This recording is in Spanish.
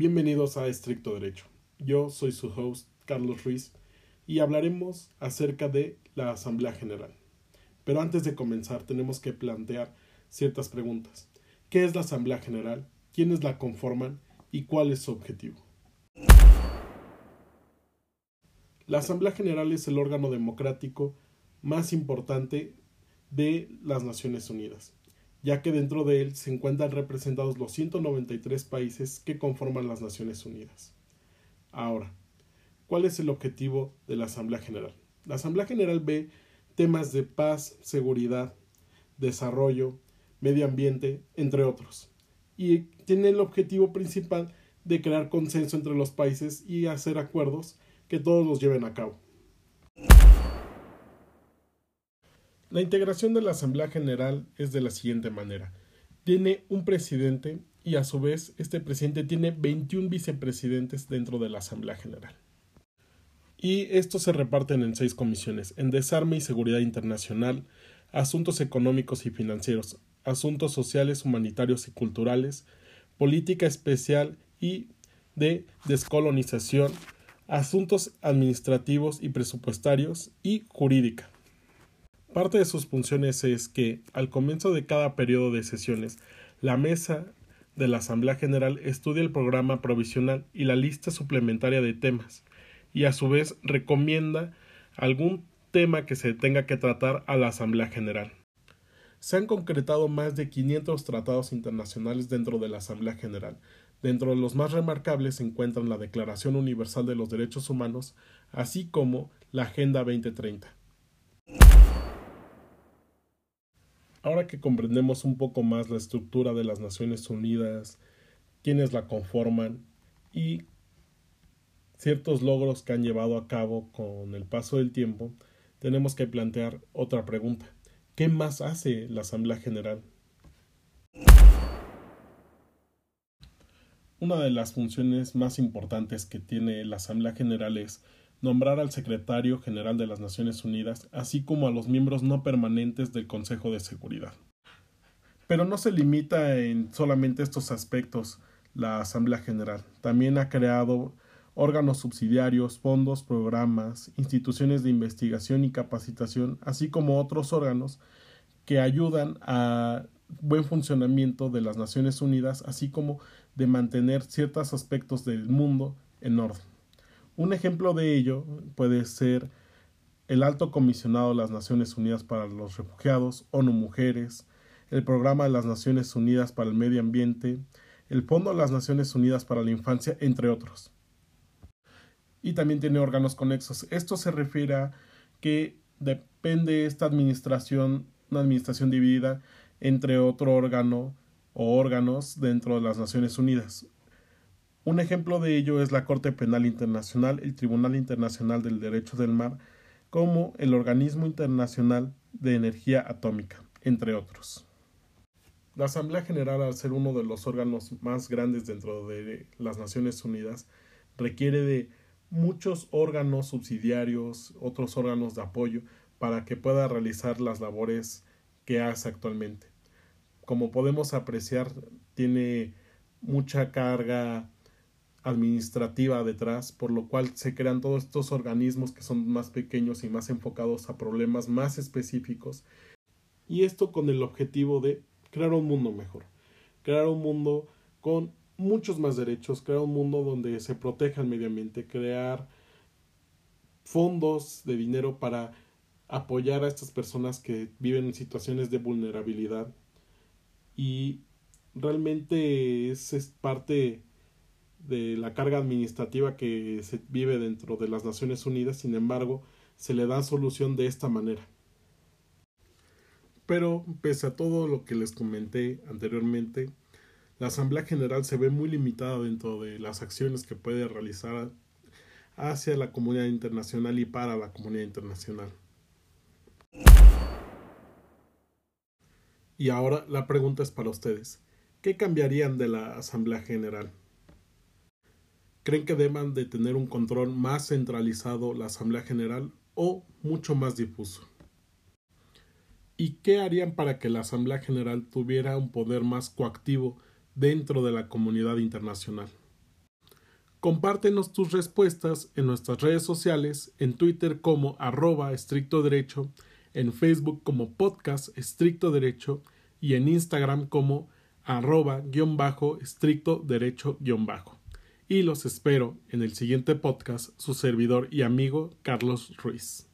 Bienvenidos a Estricto Derecho. Yo soy su host, Carlos Ruiz, y hablaremos acerca de la Asamblea General. Pero antes de comenzar, tenemos que plantear ciertas preguntas. ¿Qué es la Asamblea General? ¿Quiénes la conforman? ¿Y cuál es su objetivo? La Asamblea General es el órgano democrático más importante de las Naciones Unidas, ya que dentro de él se encuentran representados los 193 países que conforman las Naciones Unidas. Ahora, ¿cuál es el objetivo de la Asamblea General? La Asamblea General ve temas de paz, seguridad, desarrollo, medio ambiente, entre otros, y tiene el objetivo principal de crear consenso entre los países y hacer acuerdos que todos los lleven a cabo. La integración de la Asamblea General es de la siguiente manera. Tiene un presidente y a su vez este presidente tiene 21 vicepresidentes dentro de la Asamblea General. Y estos se reparten en seis comisiones, en desarme y seguridad internacional, asuntos económicos y financieros, asuntos sociales, humanitarios y culturales, política especial y de descolonización, asuntos administrativos y presupuestarios y jurídica. Parte de sus funciones es que, al comienzo de cada periodo de sesiones, la mesa de la Asamblea General estudia el programa provisional y la lista suplementaria de temas, y a su vez recomienda algún tema que se tenga que tratar a la Asamblea General. Se han concretado más de 500 tratados internacionales dentro de la Asamblea General, Dentro de los más remarcables se encuentran la Declaración Universal de los Derechos Humanos, así como la Agenda 2030. Ahora que comprendemos un poco más la estructura de las Naciones Unidas, quiénes la conforman y ciertos logros que han llevado a cabo con el paso del tiempo, tenemos que plantear otra pregunta. ¿Qué más hace la Asamblea General? Una de las funciones más importantes que tiene la Asamblea General es nombrar al secretario general de las Naciones Unidas, así como a los miembros no permanentes del Consejo de Seguridad. Pero no se limita en solamente estos aspectos la Asamblea General. También ha creado órganos subsidiarios, fondos, programas, instituciones de investigación y capacitación, así como otros órganos que ayudan a buen funcionamiento de las Naciones Unidas, así como de mantener ciertos aspectos del mundo en orden. Un ejemplo de ello puede ser el Alto Comisionado de las Naciones Unidas para los Refugiados, ONU Mujeres, el Programa de las Naciones Unidas para el Medio Ambiente, el Fondo de las Naciones Unidas para la Infancia, entre otros. Y también tiene órganos conexos. Esto se refiere a que depende esta administración, una administración dividida entre otro órgano o órganos dentro de las Naciones Unidas. Un ejemplo de ello es la Corte Penal Internacional, el Tribunal Internacional del Derecho del Mar, como el Organismo Internacional de Energía Atómica, entre otros. La Asamblea General, al ser uno de los órganos más grandes dentro de las Naciones Unidas, requiere de muchos órganos subsidiarios, otros órganos de apoyo, para que pueda realizar las labores que hace actualmente como podemos apreciar, tiene mucha carga administrativa detrás, por lo cual se crean todos estos organismos que son más pequeños y más enfocados a problemas más específicos. Y esto con el objetivo de crear un mundo mejor, crear un mundo con muchos más derechos, crear un mundo donde se proteja el medio ambiente, crear fondos de dinero para apoyar a estas personas que viven en situaciones de vulnerabilidad y realmente es, parte de la carga administrativa que se vive dentro de las Naciones Unidas, sin embargo, se le da solución de esta manera. Pero, pese a todo lo que les comenté anteriormente, la Asamblea General se ve muy limitada dentro de las acciones que puede realizar hacia la comunidad internacional y para la comunidad internacional. Y ahora la pregunta es para ustedes. ¿Qué cambiarían de la Asamblea General? ¿Creen que deban de tener un control más centralizado la Asamblea General o mucho más difuso? ¿Y qué harían para que la Asamblea General tuviera un poder más coactivo dentro de la comunidad internacional? Compártenos tus respuestas en nuestras redes sociales, en Twitter como arroba estricto derecho, en Facebook como podcast estricto derecho y en Instagram como arroba guion bajo estricto derecho guion bajo y los espero en el siguiente podcast, su servidor y amigo Carlos Ruiz.